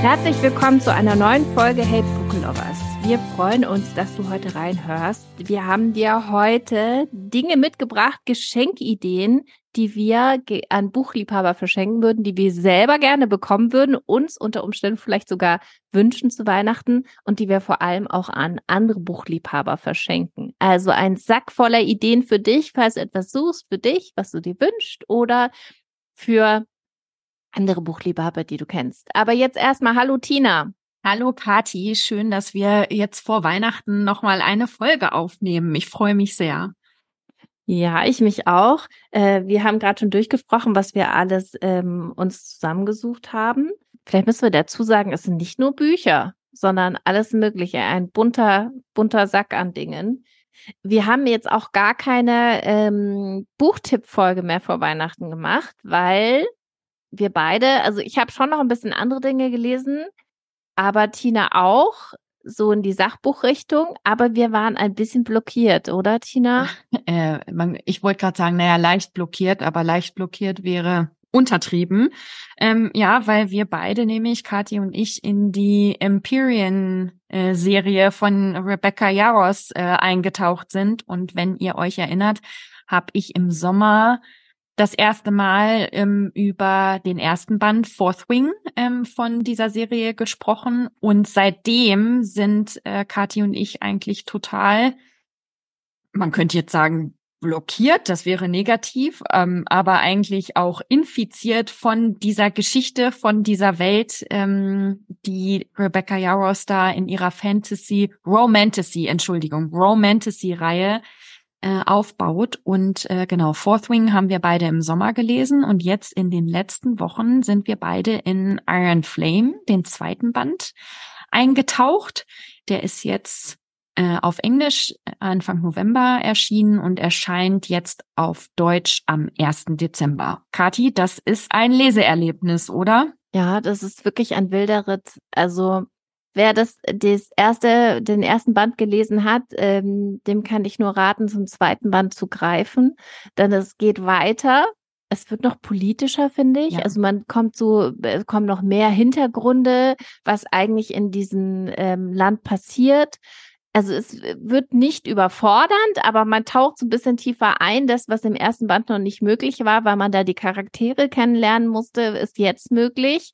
Herzlich willkommen zu einer neuen Folge Hey. Wir freuen uns, dass du heute reinhörst. Wir haben dir heute Dinge mitgebracht, Geschenkideen, die wir an Buchliebhaber verschenken würden, die wir selber gerne bekommen würden, uns unter Umständen vielleicht sogar wünschen zu Weihnachten und die wir vor allem auch an andere Buchliebhaber verschenken. Also ein Sack voller Ideen für dich, falls du etwas suchst für dich, was du dir wünschst oder für andere Buchliebhaber, die du kennst. Aber jetzt erstmal Hallo Tina. Hallo Kati, schön, dass wir jetzt vor Weihnachten nochmal eine Folge aufnehmen. Ich freue mich sehr. Ja, ich mich auch. Äh, wir haben gerade schon durchgesprochen, was wir alles ähm, uns zusammengesucht haben. Vielleicht müssen wir dazu sagen, es sind nicht nur Bücher, sondern alles Mögliche. Ein bunter, bunter Sack an Dingen. Wir haben jetzt auch gar keine ähm, Buchtipp-Folge mehr vor Weihnachten gemacht, weil wir beide, also ich habe schon noch ein bisschen andere Dinge gelesen, aber Tina auch, so in die Sachbuchrichtung, aber wir waren ein bisschen blockiert, oder Tina? Äh, man, ich wollte gerade sagen, naja, leicht blockiert, aber leicht blockiert wäre untertrieben. Ähm, ja, weil wir beide, nämlich Kathi und ich, in die Empyrean-Serie äh, von Rebecca Yaros äh, eingetaucht sind. Und wenn ihr euch erinnert, habe ich im Sommer das erste Mal ähm, über den ersten Band Fourth Wing ähm, von dieser Serie gesprochen. Und seitdem sind äh, Kathi und ich eigentlich total, man könnte jetzt sagen, blockiert, das wäre negativ, ähm, aber eigentlich auch infiziert von dieser Geschichte, von dieser Welt, ähm, die Rebecca Yaros da in ihrer Fantasy, Romantasy, Entschuldigung, Romantasy-Reihe äh, aufbaut. Und äh, genau, Fourth Wing haben wir beide im Sommer gelesen und jetzt in den letzten Wochen sind wir beide in Iron Flame, den zweiten Band, eingetaucht. Der ist jetzt äh, auf Englisch Anfang November erschienen und erscheint jetzt auf Deutsch am 1. Dezember. Kati, das ist ein Leseerlebnis, oder? Ja, das ist wirklich ein wilder Ritt. Also Wer das, das erste, den ersten Band gelesen hat, ähm, dem kann ich nur raten, zum zweiten Band zu greifen, denn es geht weiter. Es wird noch politischer, finde ich. Ja. Also man kommt so, äh, kommen noch mehr Hintergründe, was eigentlich in diesem ähm, Land passiert. Also es wird nicht überfordernd, aber man taucht so ein bisschen tiefer ein. Das, was im ersten Band noch nicht möglich war, weil man da die Charaktere kennenlernen musste, ist jetzt möglich.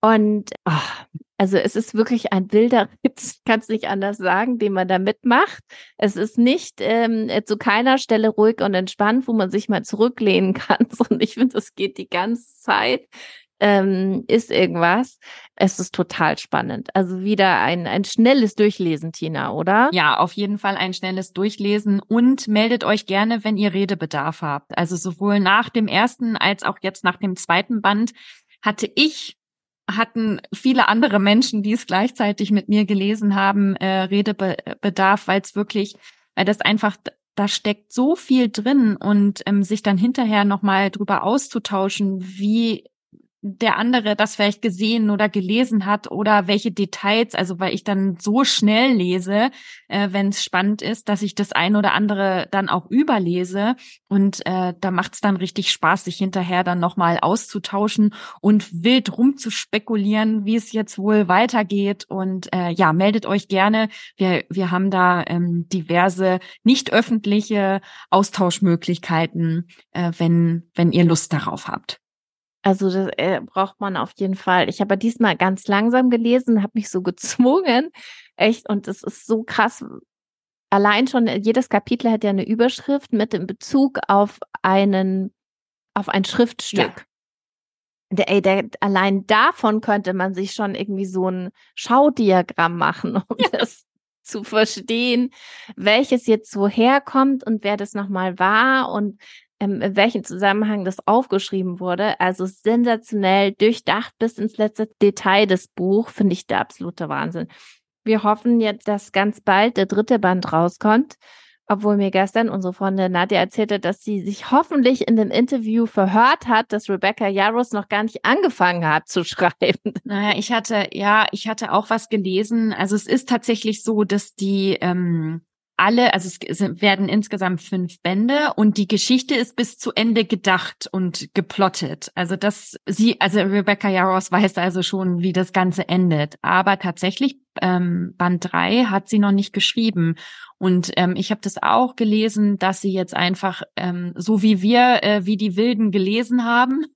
Und oh, also es ist wirklich ein wilder Witz, kann es nicht anders sagen, den man da mitmacht. Es ist nicht ähm, zu keiner Stelle ruhig und entspannt, wo man sich mal zurücklehnen kann, sondern ich finde, es geht die ganze Zeit. Ähm, ist irgendwas. Es ist total spannend. Also wieder ein, ein schnelles Durchlesen, Tina, oder? Ja, auf jeden Fall ein schnelles Durchlesen und meldet euch gerne, wenn ihr Redebedarf habt. Also sowohl nach dem ersten als auch jetzt nach dem zweiten Band hatte ich hatten viele andere Menschen, die es gleichzeitig mit mir gelesen haben, äh, Redebedarf, weil es wirklich, weil das einfach, da steckt so viel drin und ähm, sich dann hinterher nochmal drüber auszutauschen, wie der andere das vielleicht gesehen oder gelesen hat oder welche Details, also weil ich dann so schnell lese, äh, wenn es spannend ist, dass ich das ein oder andere dann auch überlese und äh, da macht es dann richtig Spaß, sich hinterher dann nochmal auszutauschen und wild rumzuspekulieren, wie es jetzt wohl weitergeht und äh, ja, meldet euch gerne. Wir, wir haben da ähm, diverse nicht öffentliche Austauschmöglichkeiten, äh, wenn, wenn ihr Lust darauf habt. Also das äh, braucht man auf jeden Fall. Ich habe diesmal ganz langsam gelesen, habe mich so gezwungen, echt. Und es ist so krass. Allein schon jedes Kapitel hat ja eine Überschrift mit dem Bezug auf einen, auf ein Schriftstück. Ja. Der, ey, der, allein davon könnte man sich schon irgendwie so ein Schaudiagramm machen, um ja. das zu verstehen, welches jetzt woher kommt und wer das nochmal war und ähm, in welchem Zusammenhang das aufgeschrieben wurde. Also sensationell durchdacht bis ins letzte Detail des Buch, finde ich der absolute Wahnsinn. Wir hoffen jetzt, dass ganz bald der dritte Band rauskommt. Obwohl mir gestern unsere Freundin Nadja erzählte, dass sie sich hoffentlich in dem Interview verhört hat, dass Rebecca Yarros noch gar nicht angefangen hat zu schreiben. Naja, ich hatte, ja, ich hatte auch was gelesen. Also es ist tatsächlich so, dass die ähm, alle, also es werden insgesamt fünf Bände und die Geschichte ist bis zu Ende gedacht und geplottet. Also das, sie, also Rebecca Yaros weiß also schon, wie das Ganze endet. Aber tatsächlich, ähm, Band drei hat sie noch nicht geschrieben. Und ähm, ich habe das auch gelesen, dass sie jetzt einfach, ähm, so wie wir, äh, wie die Wilden gelesen haben,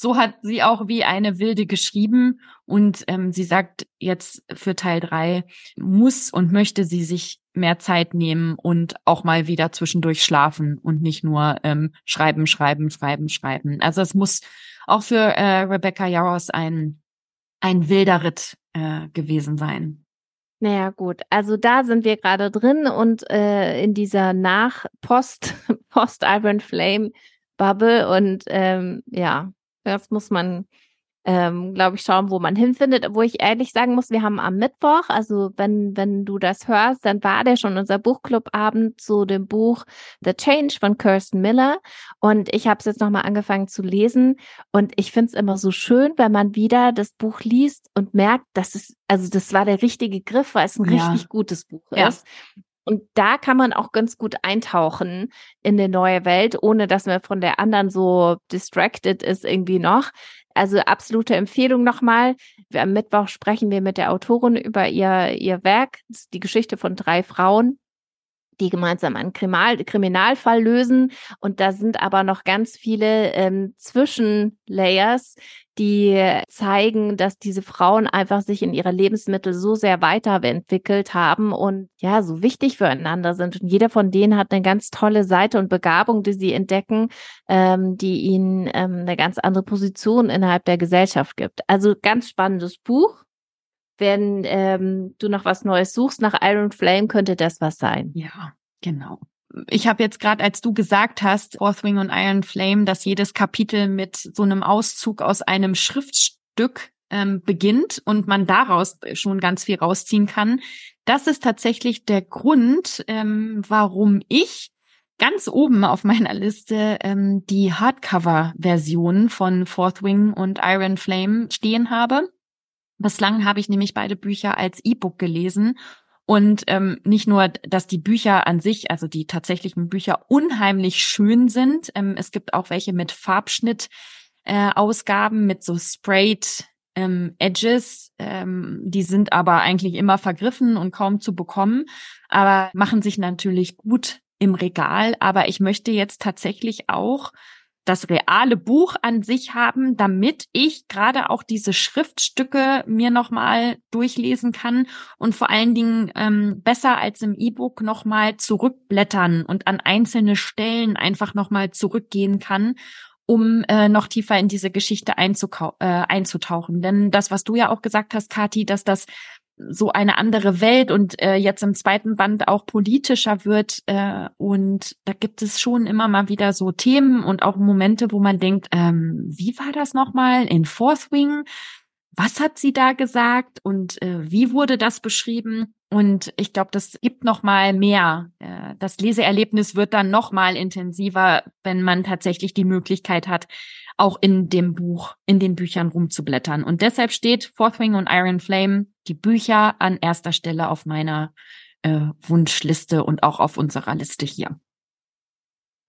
so hat sie auch wie eine Wilde geschrieben. Und ähm, sie sagt jetzt für Teil drei muss und möchte sie sich mehr Zeit nehmen und auch mal wieder zwischendurch schlafen und nicht nur ähm, schreiben, schreiben, schreiben, schreiben. Also es muss auch für äh, Rebecca Yaros ein, ein wilder Ritt äh, gewesen sein. Naja, gut. Also da sind wir gerade drin und äh, in dieser Nach-Post, Post-Iron Flame Bubble und ähm, ja, das muss man ähm, glaube ich, schauen, wo man hinfindet. Wo ich ehrlich sagen muss, wir haben am Mittwoch, also wenn, wenn du das hörst, dann war der schon unser Buchclubabend zu dem Buch The Change von Kirsten Miller. Und ich habe es jetzt nochmal angefangen zu lesen. Und ich finde es immer so schön, wenn man wieder das Buch liest und merkt, dass es, also das war der richtige Griff, weil es ein ja. richtig gutes Buch ja. ist. Und da kann man auch ganz gut eintauchen in die neue Welt, ohne dass man von der anderen so distracted ist irgendwie noch. Also absolute Empfehlung nochmal. Am Mittwoch sprechen wir mit der Autorin über ihr, ihr Werk, die Geschichte von drei Frauen die gemeinsam einen Kriminal Kriminalfall lösen. Und da sind aber noch ganz viele ähm, Zwischenlayers, die zeigen, dass diese Frauen einfach sich in ihrer Lebensmittel so sehr weiterentwickelt haben und ja, so wichtig füreinander sind. Und jeder von denen hat eine ganz tolle Seite und Begabung, die sie entdecken, ähm, die ihnen ähm, eine ganz andere Position innerhalb der Gesellschaft gibt. Also ganz spannendes Buch. Wenn ähm, du noch was Neues suchst nach Iron Flame, könnte das was sein. Ja, genau ich habe jetzt gerade, als du gesagt hast, Fourth Wing und Iron Flame, dass jedes Kapitel mit so einem Auszug aus einem Schriftstück ähm, beginnt und man daraus schon ganz viel rausziehen kann. Das ist tatsächlich der Grund, ähm, warum ich ganz oben auf meiner Liste ähm, die Hardcover-Version von Fourth Wing und Iron Flame stehen habe. Bislang habe ich nämlich beide Bücher als E-Book gelesen und ähm, nicht nur, dass die Bücher an sich, also die tatsächlichen Bücher, unheimlich schön sind. Ähm, es gibt auch welche mit Farbschnitt. Äh, Ausgaben mit so sprayed ähm, Edges. Ähm, die sind aber eigentlich immer vergriffen und kaum zu bekommen, aber machen sich natürlich gut im Regal. Aber ich möchte jetzt tatsächlich auch das reale Buch an sich haben, damit ich gerade auch diese Schriftstücke mir nochmal durchlesen kann und vor allen Dingen ähm, besser als im E-Book nochmal zurückblättern und an einzelne Stellen einfach nochmal zurückgehen kann, um äh, noch tiefer in diese Geschichte äh, einzutauchen. Denn das, was du ja auch gesagt hast, Kati, dass das so eine andere Welt und äh, jetzt im zweiten Band auch politischer wird. Äh, und da gibt es schon immer mal wieder so Themen und auch Momente, wo man denkt, ähm, wie war das nochmal in Fourth Wing? Was hat sie da gesagt und äh, wie wurde das beschrieben? Und ich glaube, das gibt noch mal mehr. Äh, das Leseerlebnis wird dann noch mal intensiver, wenn man tatsächlich die Möglichkeit hat, auch in dem Buch, in den Büchern rumzublättern. Und deshalb steht Fourth Wing und Iron Flame, die Bücher an erster Stelle auf meiner äh, Wunschliste und auch auf unserer Liste hier.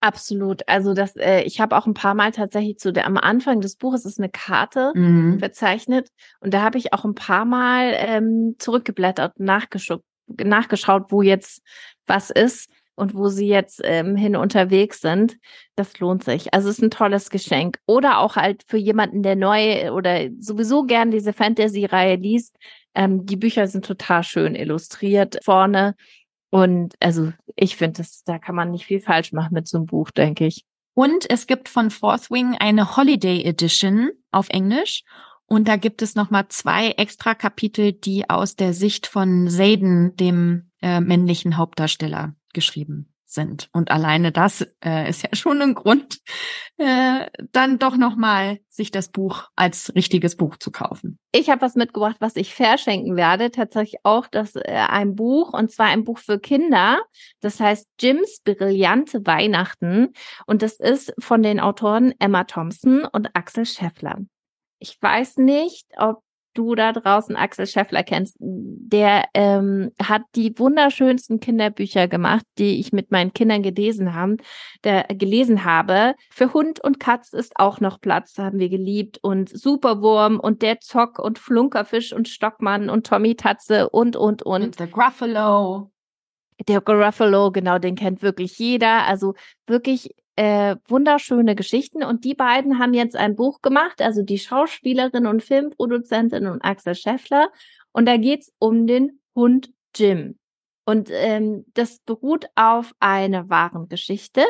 Absolut. Also das, äh, ich habe auch ein paar Mal tatsächlich zu der am Anfang des Buches ist eine Karte mhm. bezeichnet und da habe ich auch ein paar Mal ähm, zurückgeblättert, nachgeschaut, nachgeschaut, wo jetzt was ist und wo sie jetzt ähm, hin unterwegs sind, das lohnt sich. Also es ist ein tolles Geschenk. Oder auch halt für jemanden, der neu oder sowieso gern diese Fantasy-Reihe liest. Ähm, die Bücher sind total schön illustriert vorne. Und also ich finde, da kann man nicht viel falsch machen mit so einem Buch, denke ich. Und es gibt von Fourth Wing eine Holiday Edition auf Englisch. Und da gibt es nochmal zwei extra Kapitel, die aus der Sicht von Zayden, dem äh, männlichen Hauptdarsteller, geschrieben sind. Und alleine das äh, ist ja schon ein Grund, äh, dann doch nochmal sich das Buch als richtiges Buch zu kaufen. Ich habe was mitgebracht, was ich verschenken werde. Tatsächlich auch das äh, ein Buch und zwar ein Buch für Kinder. Das heißt Jims brillante Weihnachten und das ist von den Autoren Emma Thompson und Axel Scheffler. Ich weiß nicht, ob du da draußen Axel Scheffler kennst, der ähm, hat die wunderschönsten Kinderbücher gemacht, die ich mit meinen Kindern gelesen haben, der gelesen habe. Für Hund und Katz ist auch noch Platz, haben wir geliebt und Superwurm und der Zock und Flunkerfisch und Stockmann und Tommy Tatze und und und. Und der Gruffalo. Der Gruffalo, genau, den kennt wirklich jeder. Also wirklich äh, wunderschöne Geschichten. Und die beiden haben jetzt ein Buch gemacht, also die Schauspielerin und Filmproduzentin und Axel Scheffler. Und da geht's um den Hund Jim. Und ähm, das beruht auf einer wahren Geschichte.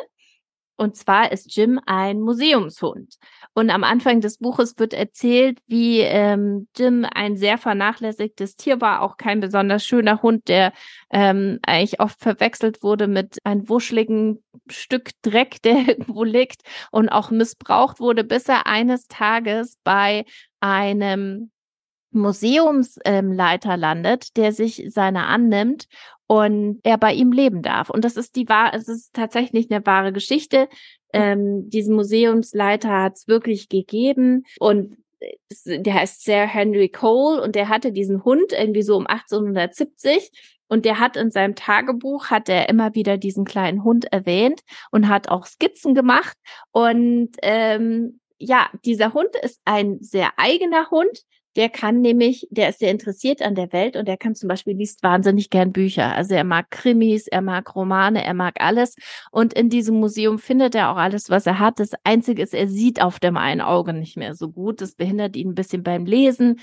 Und zwar ist Jim ein Museumshund. Und am Anfang des Buches wird erzählt, wie ähm, Jim ein sehr vernachlässigtes Tier war, auch kein besonders schöner Hund, der ähm, eigentlich oft verwechselt wurde mit einem wuscheligen Stück Dreck, der irgendwo liegt und auch missbraucht wurde, bis er eines Tages bei einem Museumsleiter landet, der sich seiner annimmt und er bei ihm leben darf. Und das ist die wahr, es ist tatsächlich eine wahre Geschichte. Ähm, diesen Museumsleiter hat es wirklich gegeben und der heißt Sir Henry Cole und der hatte diesen Hund irgendwie so um 1870 und der hat in seinem Tagebuch hat er immer wieder diesen kleinen Hund erwähnt und hat auch Skizzen gemacht und ähm, ja, dieser Hund ist ein sehr eigener Hund, der kann nämlich, der ist sehr interessiert an der Welt und der kann zum Beispiel liest wahnsinnig gern Bücher. Also er mag Krimis, er mag Romane, er mag alles. Und in diesem Museum findet er auch alles, was er hat. Das Einzige ist, er sieht auf dem einen Auge nicht mehr so gut. Das behindert ihn ein bisschen beim Lesen.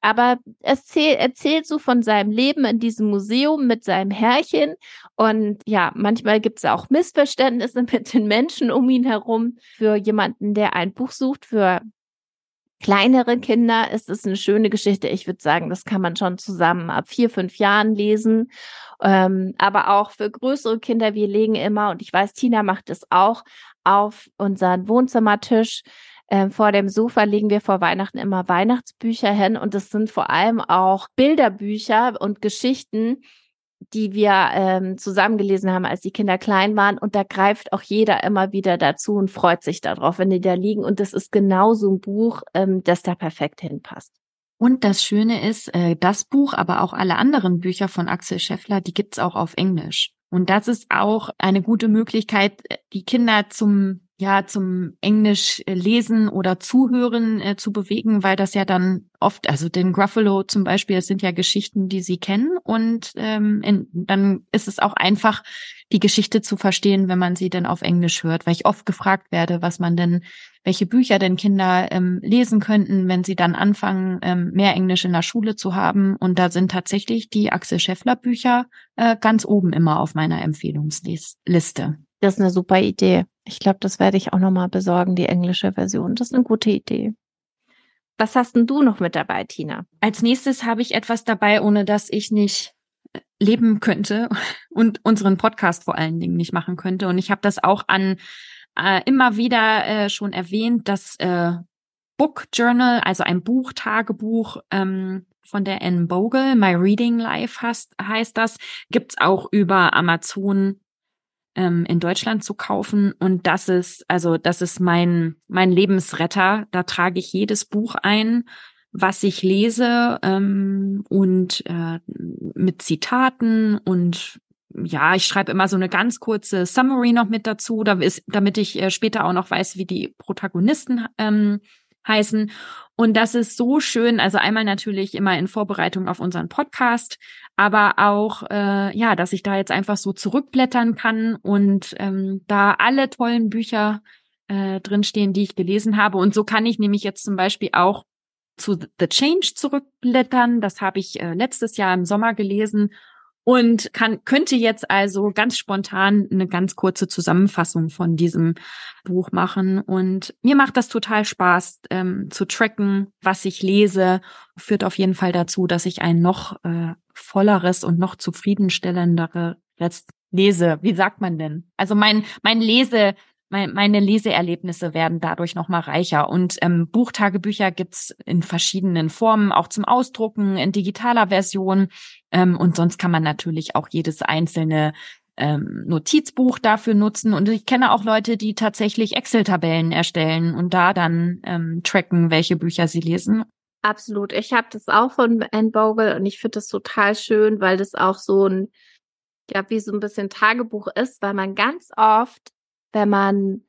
Aber er erzählt, erzählt so von seinem Leben in diesem Museum mit seinem Herrchen. Und ja, manchmal gibt es auch Missverständnisse mit den Menschen um ihn herum. Für jemanden, der ein Buch sucht, für kleinere Kinder ist es eine schöne Geschichte. Ich würde sagen, das kann man schon zusammen ab vier, fünf Jahren lesen. Ähm, aber auch für größere Kinder, wir legen immer, und ich weiß, Tina macht es auch, auf unseren Wohnzimmertisch. Ähm, vor dem Sofa legen wir vor Weihnachten immer Weihnachtsbücher hin und es sind vor allem auch Bilderbücher und Geschichten, die wir ähm, zusammengelesen haben, als die Kinder klein waren. Und da greift auch jeder immer wieder dazu und freut sich darauf, wenn die da liegen. Und das ist genau so ein Buch, ähm, das da perfekt hinpasst. Und das Schöne ist, äh, das Buch, aber auch alle anderen Bücher von Axel Scheffler, die gibt's auch auf Englisch. Und das ist auch eine gute Möglichkeit, äh, die Kinder zum ja zum Englisch äh, lesen oder zuhören äh, zu bewegen, weil das ja dann oft, also den Gruffalo zum Beispiel, das sind ja Geschichten, die sie kennen und ähm, in, dann ist es auch einfach, die Geschichte zu verstehen, wenn man sie dann auf Englisch hört, weil ich oft gefragt werde, was man denn, welche Bücher denn Kinder ähm, lesen könnten, wenn sie dann anfangen, ähm, mehr Englisch in der Schule zu haben. Und da sind tatsächlich die Axel Scheffler Bücher äh, ganz oben immer auf meiner Empfehlungsliste. Das ist eine super Idee. Ich glaube, das werde ich auch nochmal besorgen, die englische Version. Das ist eine gute Idee. Was hast denn du noch mit dabei, Tina? Als nächstes habe ich etwas dabei, ohne dass ich nicht äh, leben könnte und unseren Podcast vor allen Dingen nicht machen könnte. Und ich habe das auch an äh, immer wieder äh, schon erwähnt, das äh, Book Journal, also ein Buchtagebuch ähm, von der Anne Bogle, My Reading Life heißt, heißt das, gibt's auch über Amazon ähm, in Deutschland zu kaufen. Und das ist, also das ist mein, mein Lebensretter. Da trage ich jedes Buch ein, was ich lese ähm, und äh, mit Zitaten und ja, ich schreibe immer so eine ganz kurze Summary noch mit dazu, damit ich äh, später auch noch weiß, wie die Protagonisten ähm, heißen. Und das ist so schön, also einmal natürlich immer in Vorbereitung auf unseren Podcast, aber auch, äh, ja, dass ich da jetzt einfach so zurückblättern kann und ähm, da alle tollen Bücher äh, drinstehen, die ich gelesen habe. Und so kann ich nämlich jetzt zum Beispiel auch zu The Change zurückblättern. Das habe ich äh, letztes Jahr im Sommer gelesen und kann, könnte jetzt also ganz spontan eine ganz kurze Zusammenfassung von diesem Buch machen. Und mir macht das total Spaß ähm, zu tracken, was ich lese. Führt auf jeden Fall dazu, dass ich ein noch äh, volleres und noch zufriedenstellenderes Lese, wie sagt man denn? Also mein, mein Lese, mein, meine Leseerlebnisse werden dadurch nochmal reicher. Und ähm, Buchtagebücher gibt's in verschiedenen Formen, auch zum Ausdrucken, in digitaler Version. Ähm, und sonst kann man natürlich auch jedes einzelne ähm, Notizbuch dafür nutzen. Und ich kenne auch Leute, die tatsächlich Excel-Tabellen erstellen und da dann ähm, tracken, welche Bücher sie lesen. Absolut. Ich habe das auch von Anne Bogle und ich finde das total schön, weil das auch so ein, ja, wie so ein bisschen Tagebuch ist, weil man ganz oft, wenn man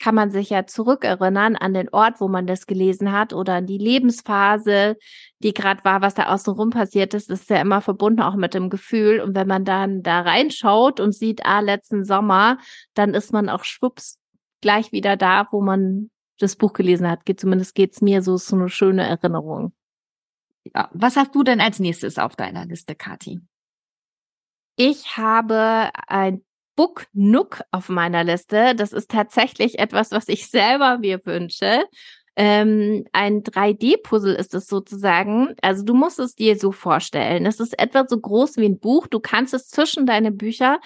kann man sich ja zurückerinnern an den Ort, wo man das gelesen hat oder an die Lebensphase, die gerade war, was da außenrum passiert ist. Ist ja immer verbunden auch mit dem Gefühl. Und wenn man dann da reinschaut und sieht, ah, letzten Sommer, dann ist man auch schwupps gleich wieder da, wo man das Buch gelesen hat. Geht, zumindest geht's mir so, so eine schöne Erinnerung. Ja. Was hast du denn als nächstes auf deiner Liste, Kathi? Ich habe ein Book Nook auf meiner Liste. Das ist tatsächlich etwas, was ich selber mir wünsche. Ähm, ein 3D-Puzzle ist es sozusagen. Also du musst es dir so vorstellen. Es ist etwa so groß wie ein Buch. Du kannst es zwischen deine Bücher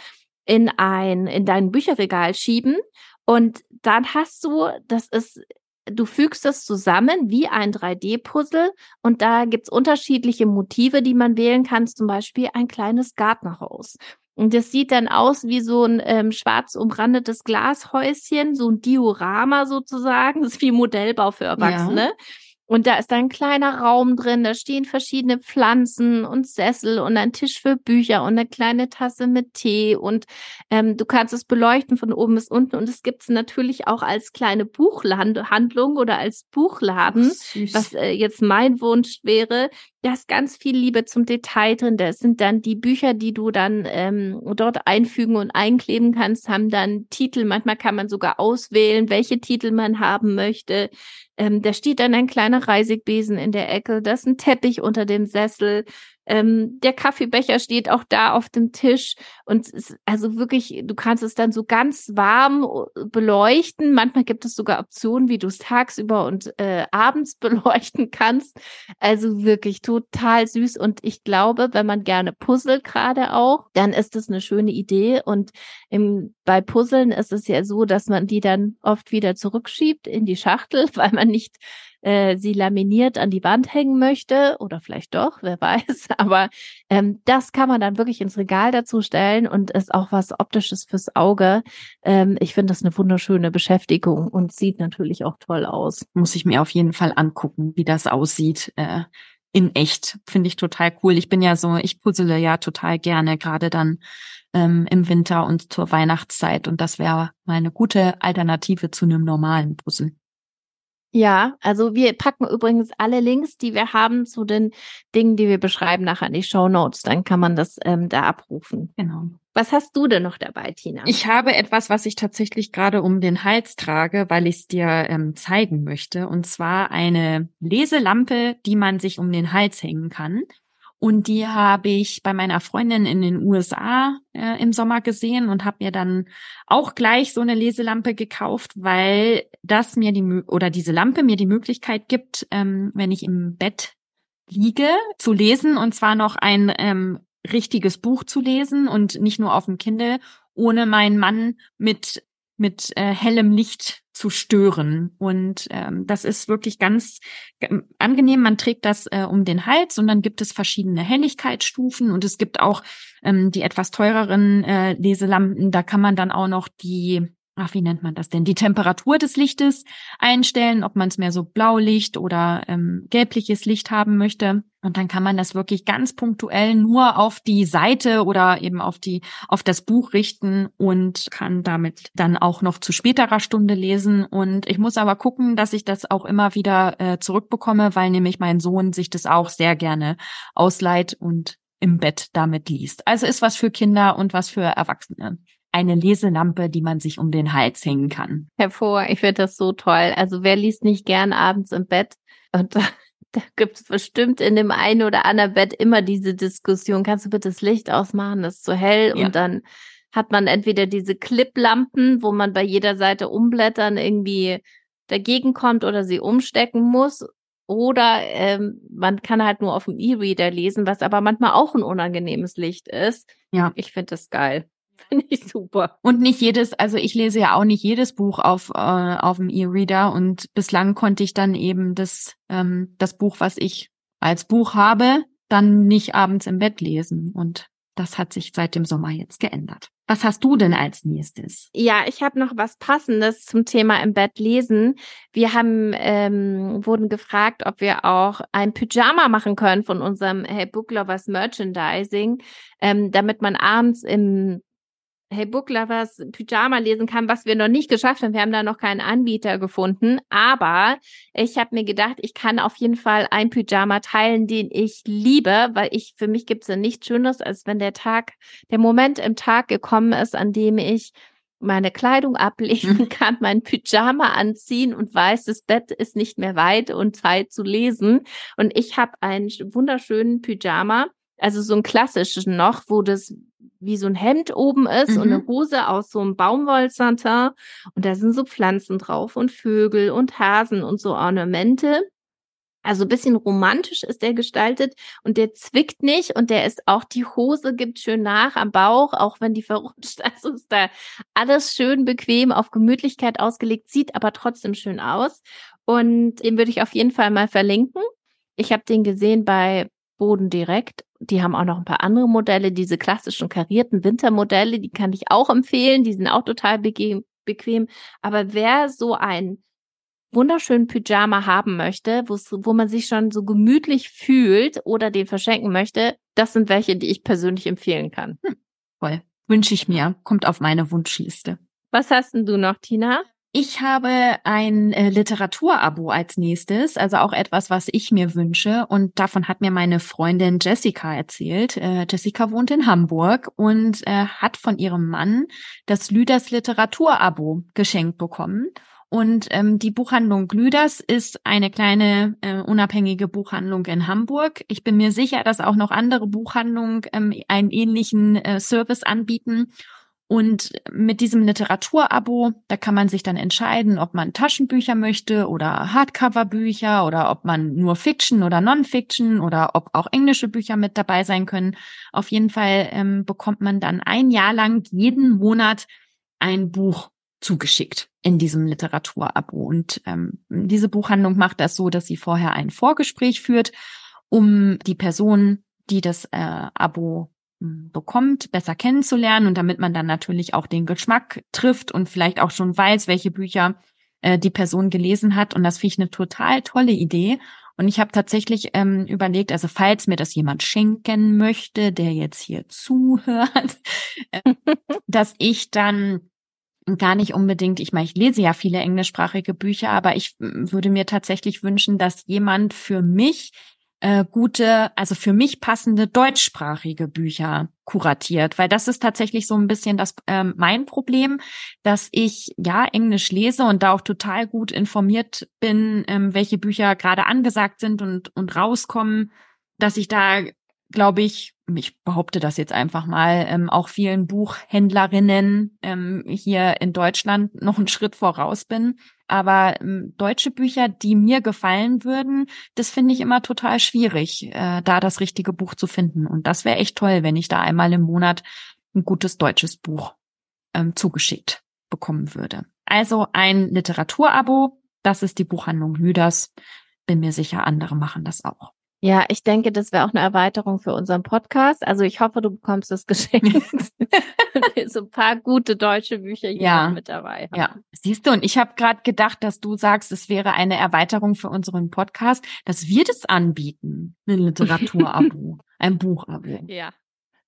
in ein, in dein Bücherregal schieben. Und dann hast du, das ist du fügst es zusammen wie ein 3D-Puzzle und da gibt's unterschiedliche Motive, die man wählen kann, zum Beispiel ein kleines Gartenhaus und das sieht dann aus wie so ein ähm, schwarz umrandetes Glashäuschen, so ein Diorama sozusagen. Das ist wie Modellbau für Erwachsene. Ja. Und da ist ein kleiner Raum drin, da stehen verschiedene Pflanzen und Sessel und ein Tisch für Bücher und eine kleine Tasse mit Tee und ähm, du kannst es beleuchten von oben bis unten und es gibt es natürlich auch als kleine Buchhandlung oder als Buchladen, oh, was äh, jetzt mein Wunsch wäre. Da ist ganz viel Liebe zum Detail drin. Das sind dann die Bücher, die du dann ähm, dort einfügen und einkleben kannst, haben dann Titel. Manchmal kann man sogar auswählen, welche Titel man haben möchte. Ähm, da steht dann ein kleiner Reisigbesen in der Ecke, da ist ein Teppich unter dem Sessel. Ähm, der Kaffeebecher steht auch da auf dem Tisch und es, also wirklich, du kannst es dann so ganz warm äh, beleuchten. Manchmal gibt es sogar Optionen, wie du es tagsüber und äh, abends beleuchten kannst. Also wirklich total süß und ich glaube, wenn man gerne puzzelt gerade auch, dann ist das eine schöne Idee und im, bei Puzzeln ist es ja so, dass man die dann oft wieder zurückschiebt in die Schachtel, weil man nicht äh, sie laminiert an die Wand hängen möchte oder vielleicht doch, wer weiß. Aber ähm, das kann man dann wirklich ins Regal dazu stellen und ist auch was Optisches fürs Auge. Ähm, ich finde das eine wunderschöne Beschäftigung und sieht natürlich auch toll aus. Muss ich mir auf jeden Fall angucken, wie das aussieht. Äh in echt. Finde ich total cool. Ich bin ja so, ich puzzle ja total gerne, gerade dann ähm, im Winter und zur Weihnachtszeit. Und das wäre mal eine gute Alternative zu einem normalen Puzzle. Ja, also wir packen übrigens alle Links, die wir haben zu den Dingen, die wir beschreiben, nachher in die Show Notes. Dann kann man das ähm, da abrufen. Genau. Was hast du denn noch dabei, Tina? Ich habe etwas, was ich tatsächlich gerade um den Hals trage, weil ich es dir ähm, zeigen möchte. Und zwar eine Leselampe, die man sich um den Hals hängen kann. Und die habe ich bei meiner Freundin in den USA äh, im Sommer gesehen und habe mir dann auch gleich so eine Leselampe gekauft, weil das mir die oder diese Lampe mir die Möglichkeit gibt, ähm, wenn ich im Bett liege, zu lesen und zwar noch ein ähm, richtiges Buch zu lesen und nicht nur auf dem Kindle, ohne meinen Mann mit mit äh, hellem Licht zu stören. Und ähm, das ist wirklich ganz angenehm. Man trägt das äh, um den Hals und dann gibt es verschiedene Helligkeitsstufen und es gibt auch ähm, die etwas teureren äh, Leselampen. Da kann man dann auch noch die ach, wie nennt man das denn, die Temperatur des Lichtes einstellen, ob man es mehr so Blaulicht oder ähm, gelbliches Licht haben möchte. Und dann kann man das wirklich ganz punktuell nur auf die Seite oder eben auf die, auf das Buch richten und kann damit dann auch noch zu späterer Stunde lesen. Und ich muss aber gucken, dass ich das auch immer wieder äh, zurückbekomme, weil nämlich mein Sohn sich das auch sehr gerne ausleiht und im Bett damit liest. Also ist was für Kinder und was für Erwachsene eine Leselampe, die man sich um den Hals hängen kann. Hervor, ich finde das so toll. Also wer liest nicht gern abends im Bett? Und da, da gibt es bestimmt in dem einen oder anderen Bett immer diese Diskussion, kannst du bitte das Licht ausmachen, das ist zu hell ja. und dann hat man entweder diese Cliplampen, wo man bei jeder Seite umblättern irgendwie dagegen kommt oder sie umstecken muss. Oder ähm, man kann halt nur auf dem E-Reader lesen, was aber manchmal auch ein unangenehmes Licht ist. Ja. Ich finde das geil. Finde ich super. Und nicht jedes, also ich lese ja auch nicht jedes Buch auf, äh, auf dem E-Reader und bislang konnte ich dann eben das, ähm, das Buch, was ich als Buch habe, dann nicht abends im Bett lesen. Und das hat sich seit dem Sommer jetzt geändert. Was hast du denn als nächstes? Ja, ich habe noch was Passendes zum Thema im Bett lesen. Wir haben ähm, wurden gefragt, ob wir auch ein Pyjama machen können von unserem Hey Book Lovers Merchandising, ähm, damit man abends im Hey Book Lovers Pyjama lesen kann, was wir noch nicht geschafft haben. Wir haben da noch keinen Anbieter gefunden, aber ich habe mir gedacht, ich kann auf jeden Fall ein Pyjama teilen, den ich liebe, weil ich für mich gibt es ja nichts Schöneres, als wenn der Tag, der Moment im Tag gekommen ist, an dem ich meine Kleidung ablegen mhm. kann, mein Pyjama anziehen und weiß, das Bett ist nicht mehr weit und Zeit zu lesen. Und ich habe einen wunderschönen Pyjama, also so einen klassischen noch, wo das wie so ein Hemd oben ist mhm. und eine mhm. Hose aus so einem Baumwollsatin und da sind so Pflanzen drauf und Vögel und Hasen und so Ornamente. Also ein bisschen romantisch ist der gestaltet und der zwickt nicht und der ist auch, die Hose gibt schön nach am Bauch, auch wenn die verrutscht. Also ist da alles schön bequem auf Gemütlichkeit ausgelegt, sieht aber trotzdem schön aus. Und den würde ich auf jeden Fall mal verlinken. Ich habe den gesehen bei Boden direkt die haben auch noch ein paar andere Modelle, diese klassischen karierten Wintermodelle, die kann ich auch empfehlen. Die sind auch total bequem. Aber wer so ein wunderschönen Pyjama haben möchte, wo man sich schon so gemütlich fühlt oder den verschenken möchte, das sind welche, die ich persönlich empfehlen kann. Hm, toll. Wünsche ich mir. Kommt auf meine Wunschliste. Was hast denn du noch, Tina? Ich habe ein äh, Literaturabo als nächstes, also auch etwas, was ich mir wünsche. Und davon hat mir meine Freundin Jessica erzählt. Äh, Jessica wohnt in Hamburg und äh, hat von ihrem Mann das Lüders Literaturabo geschenkt bekommen. Und ähm, die Buchhandlung Lüders ist eine kleine äh, unabhängige Buchhandlung in Hamburg. Ich bin mir sicher, dass auch noch andere Buchhandlungen ähm, einen ähnlichen äh, Service anbieten. Und mit diesem Literaturabo, da kann man sich dann entscheiden, ob man Taschenbücher möchte oder Hardcover-Bücher oder ob man nur Fiction oder Non-Fiction oder ob auch englische Bücher mit dabei sein können. Auf jeden Fall ähm, bekommt man dann ein Jahr lang jeden Monat ein Buch zugeschickt in diesem Literaturabo. Und ähm, diese Buchhandlung macht das so, dass sie vorher ein Vorgespräch führt, um die Person, die das äh, Abo bekommt, besser kennenzulernen und damit man dann natürlich auch den Geschmack trifft und vielleicht auch schon weiß, welche Bücher äh, die Person gelesen hat. Und das finde ich eine total tolle Idee. Und ich habe tatsächlich ähm, überlegt, also falls mir das jemand schenken möchte, der jetzt hier zuhört, äh, dass ich dann gar nicht unbedingt, ich meine, ich lese ja viele englischsprachige Bücher, aber ich würde mir tatsächlich wünschen, dass jemand für mich äh, gute, also für mich passende deutschsprachige Bücher kuratiert, weil das ist tatsächlich so ein bisschen das ähm, mein Problem, dass ich ja Englisch lese und da auch total gut informiert bin, ähm, welche Bücher gerade angesagt sind und und rauskommen, dass ich da glaube ich, ich behaupte das jetzt einfach mal, ähm, auch vielen Buchhändlerinnen ähm, hier in Deutschland noch einen Schritt voraus bin. Aber ähm, deutsche Bücher, die mir gefallen würden, das finde ich immer total schwierig, äh, da das richtige Buch zu finden. Und das wäre echt toll, wenn ich da einmal im Monat ein gutes deutsches Buch ähm, zugeschickt bekommen würde. Also ein Literaturabo, das ist die Buchhandlung Lüders. Bin mir sicher, andere machen das auch. Ja, ich denke, das wäre auch eine Erweiterung für unseren Podcast. Also ich hoffe, du bekommst das geschenkt. so ein paar gute deutsche Bücher hier ja. mit dabei haben. Ja, siehst du, und ich habe gerade gedacht, dass du sagst, es wäre eine Erweiterung für unseren Podcast, dass wir das anbieten, ein Literaturabo, ein Buchabo. Ja.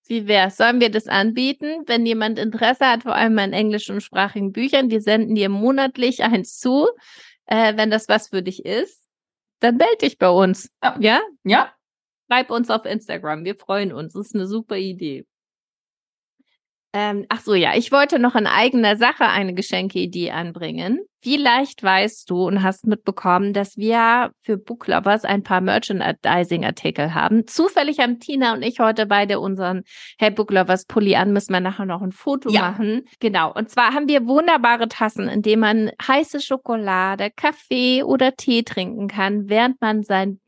Wie wär's? Sollen wir das anbieten? Wenn jemand Interesse hat, vor allem an englischsprachigen Büchern, die senden dir monatlich eins zu, äh, wenn das was für dich ist dann melde dich bei uns. Ja. ja? Ja. Schreib uns auf Instagram. Wir freuen uns. Das ist eine super Idee. Ähm, ach so, ja, ich wollte noch in eigener Sache eine Geschenkeidee anbringen. Vielleicht weißt du und hast mitbekommen, dass wir für Booklovers ein paar Merchandising-Artikel haben. Zufällig haben Tina und ich heute beide unseren Hey Booklovers Pulli an, müssen wir nachher noch ein Foto ja. machen. Genau. Und zwar haben wir wunderbare Tassen, in denen man heiße Schokolade, Kaffee oder Tee trinken kann, während man sein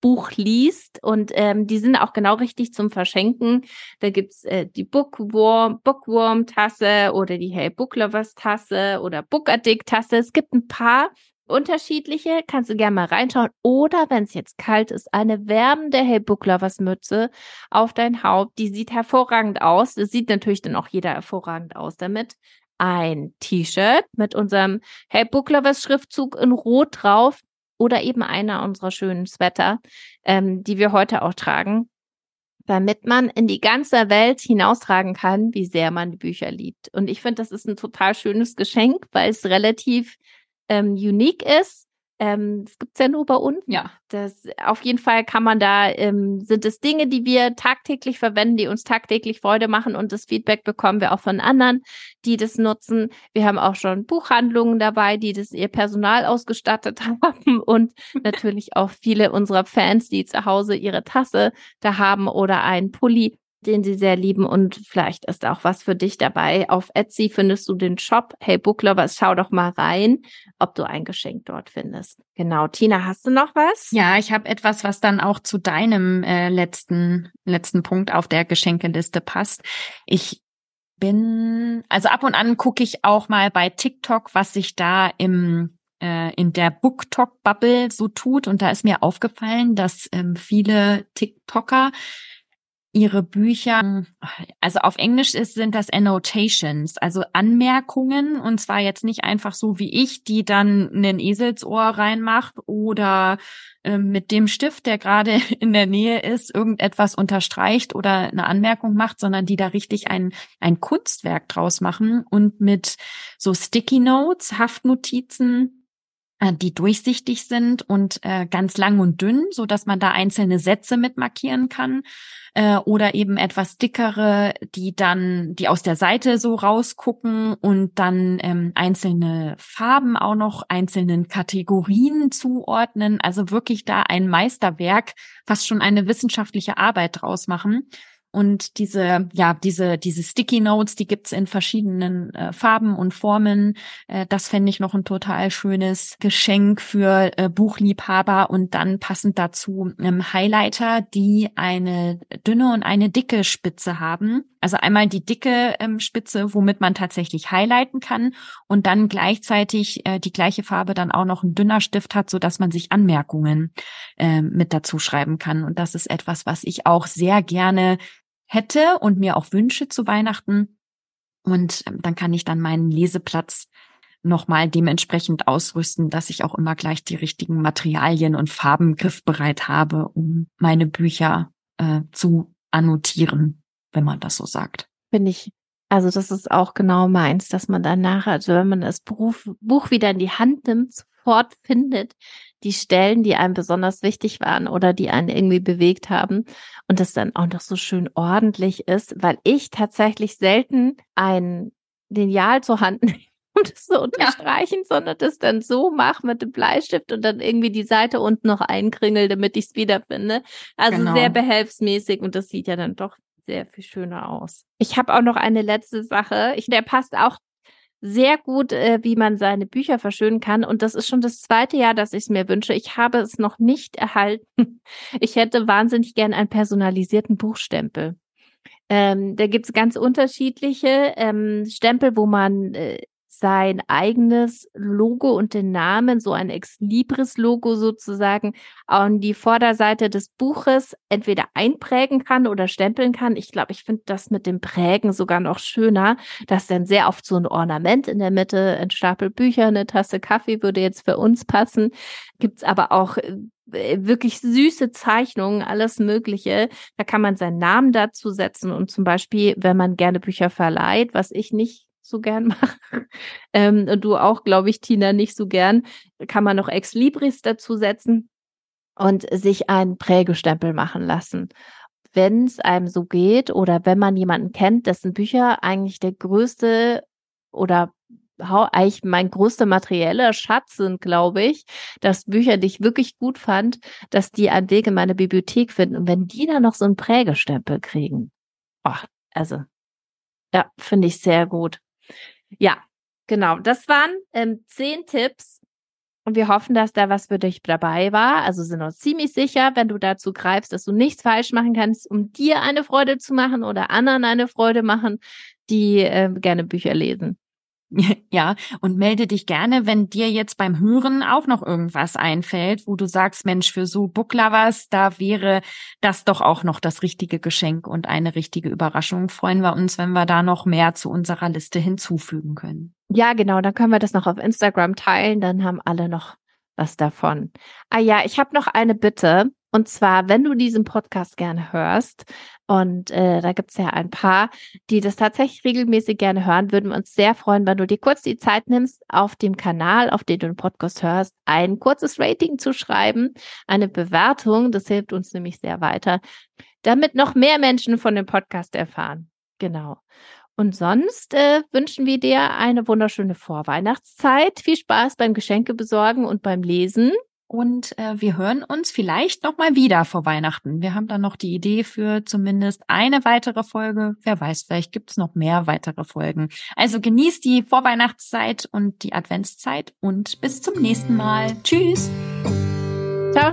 Buch liest und ähm, die sind auch genau richtig zum Verschenken. Da gibt's äh, die Bookworm, Bookworm-Tasse oder die Hey Book Lovers-Tasse oder Book Addict-Tasse. Es gibt ein paar unterschiedliche, kannst du gerne mal reinschauen. Oder wenn es jetzt kalt ist, eine wärmende Hey Book Lovers Mütze auf dein Haupt. Die sieht hervorragend aus. Das sieht natürlich dann auch jeder hervorragend aus damit. Ein T-Shirt mit unserem Hey Book Lovers Schriftzug in Rot drauf oder eben einer unserer schönen Sweater, ähm, die wir heute auch tragen, damit man in die ganze Welt hinaustragen kann, wie sehr man die Bücher liebt. Und ich finde, das ist ein total schönes Geschenk, weil es relativ ähm, unique ist ähm, das gibt's ja nur bei uns. Ja. Das, auf jeden Fall kann man da, ähm, sind es Dinge, die wir tagtäglich verwenden, die uns tagtäglich Freude machen und das Feedback bekommen wir auch von anderen, die das nutzen. Wir haben auch schon Buchhandlungen dabei, die das ihr Personal ausgestattet haben und natürlich auch viele unserer Fans, die zu Hause ihre Tasse da haben oder einen Pulli den sie sehr lieben und vielleicht ist auch was für dich dabei. Auf Etsy findest du den Shop Hey Book Lovers, schau doch mal rein, ob du ein Geschenk dort findest. Genau, Tina, hast du noch was? Ja, ich habe etwas, was dann auch zu deinem äh, letzten letzten Punkt auf der Geschenkeliste passt. Ich bin also ab und an gucke ich auch mal bei TikTok, was sich da im äh, in der BookTok Bubble so tut und da ist mir aufgefallen, dass ähm, viele TikToker ihre Bücher, also auf Englisch ist, sind das Annotations, also Anmerkungen und zwar jetzt nicht einfach so wie ich, die dann ein Eselsohr reinmacht oder äh, mit dem Stift, der gerade in der Nähe ist, irgendetwas unterstreicht oder eine Anmerkung macht, sondern die da richtig ein, ein Kunstwerk draus machen und mit so Sticky Notes, Haftnotizen, die durchsichtig sind und äh, ganz lang und dünn, so dass man da einzelne Sätze mit markieren kann äh, oder eben etwas dickere, die dann die aus der Seite so rausgucken und dann ähm, einzelne Farben auch noch einzelnen Kategorien zuordnen, also wirklich da ein Meisterwerk, fast schon eine wissenschaftliche Arbeit draus machen. Und diese, ja, diese, diese Sticky Notes, die gibt's in verschiedenen äh, Farben und Formen. Äh, das fände ich noch ein total schönes Geschenk für äh, Buchliebhaber. Und dann passend dazu ähm, Highlighter, die eine dünne und eine dicke Spitze haben. Also einmal die dicke ähm, Spitze, womit man tatsächlich highlighten kann. Und dann gleichzeitig äh, die gleiche Farbe dann auch noch ein dünner Stift hat, so dass man sich Anmerkungen äh, mit dazu schreiben kann. Und das ist etwas, was ich auch sehr gerne hätte und mir auch wünsche zu Weihnachten. Und ähm, dann kann ich dann meinen Leseplatz nochmal dementsprechend ausrüsten, dass ich auch immer gleich die richtigen Materialien und Farben griffbereit habe, um meine Bücher äh, zu annotieren, wenn man das so sagt. Finde ich, also das ist auch genau meins, dass man dann nachher, also wenn man das Buch, Buch wieder in die Hand nimmt, sofort findet, die Stellen, die einem besonders wichtig waren oder die einen irgendwie bewegt haben und das dann auch noch so schön ordentlich ist, weil ich tatsächlich selten ein Lineal zur Hand nehme um das zu unterstreichen, ja. sondern das dann so mache mit dem Bleistift und dann irgendwie die Seite unten noch einkringel, damit ich es wiederfinde. Also genau. sehr behelfsmäßig und das sieht ja dann doch sehr viel schöner aus. Ich habe auch noch eine letzte Sache. Ich, der passt auch sehr gut, äh, wie man seine Bücher verschönen kann. Und das ist schon das zweite Jahr, dass ich es mir wünsche. Ich habe es noch nicht erhalten. Ich hätte wahnsinnig gern einen personalisierten Buchstempel. Ähm, da gibt's ganz unterschiedliche ähm, Stempel, wo man äh, sein eigenes Logo und den Namen, so ein Ex Libris Logo sozusagen, an die Vorderseite des Buches entweder einprägen kann oder stempeln kann. Ich glaube, ich finde das mit dem Prägen sogar noch schöner. Das ist dann sehr oft so ein Ornament in der Mitte, ein Stapel Bücher, eine Tasse Kaffee würde jetzt für uns passen. Gibt's aber auch äh, wirklich süße Zeichnungen, alles Mögliche. Da kann man seinen Namen dazu setzen und zum Beispiel, wenn man gerne Bücher verleiht, was ich nicht so gern mache. Ähm, du auch, glaube ich, Tina, nicht so gern. Kann man noch Ex Libris dazu setzen und sich einen Prägestempel machen lassen. Wenn es einem so geht oder wenn man jemanden kennt, dessen Bücher eigentlich der größte oder eigentlich mein größter materieller Schatz sind, glaube ich, dass Bücher, die ich wirklich gut fand, dass die einen Weg in meine Bibliothek finden. Und wenn die dann noch so einen Prägestempel kriegen, oh, also, ja, finde ich sehr gut. Ja, genau. Das waren ähm, zehn Tipps Und wir hoffen, dass da was für dich dabei war. Also sind uns ziemlich sicher, wenn du dazu greifst, dass du nichts falsch machen kannst, um dir eine Freude zu machen oder anderen eine Freude machen, die äh, gerne Bücher lesen. Ja, und melde dich gerne, wenn dir jetzt beim Hören auch noch irgendwas einfällt, wo du sagst, Mensch, für so Booklovers, da wäre das doch auch noch das richtige Geschenk und eine richtige Überraschung. Freuen wir uns, wenn wir da noch mehr zu unserer Liste hinzufügen können. Ja, genau, dann können wir das noch auf Instagram teilen, dann haben alle noch was davon. Ah ja, ich habe noch eine Bitte. Und zwar, wenn du diesen Podcast gerne hörst, und äh, da gibt's ja ein paar, die das tatsächlich regelmäßig gerne hören, würden wir uns sehr freuen, wenn du dir kurz die Zeit nimmst, auf dem Kanal, auf dem du den Podcast hörst, ein kurzes Rating zu schreiben, eine Bewertung. Das hilft uns nämlich sehr weiter, damit noch mehr Menschen von dem Podcast erfahren. Genau. Und sonst äh, wünschen wir dir eine wunderschöne Vorweihnachtszeit. Viel Spaß beim Geschenke besorgen und beim Lesen. Und äh, wir hören uns vielleicht noch mal wieder vor Weihnachten. Wir haben dann noch die Idee für zumindest eine weitere Folge. Wer weiß, vielleicht gibt's noch mehr weitere Folgen. Also genießt die Vorweihnachtszeit und die Adventszeit und bis zum nächsten Mal. Tschüss. Ciao.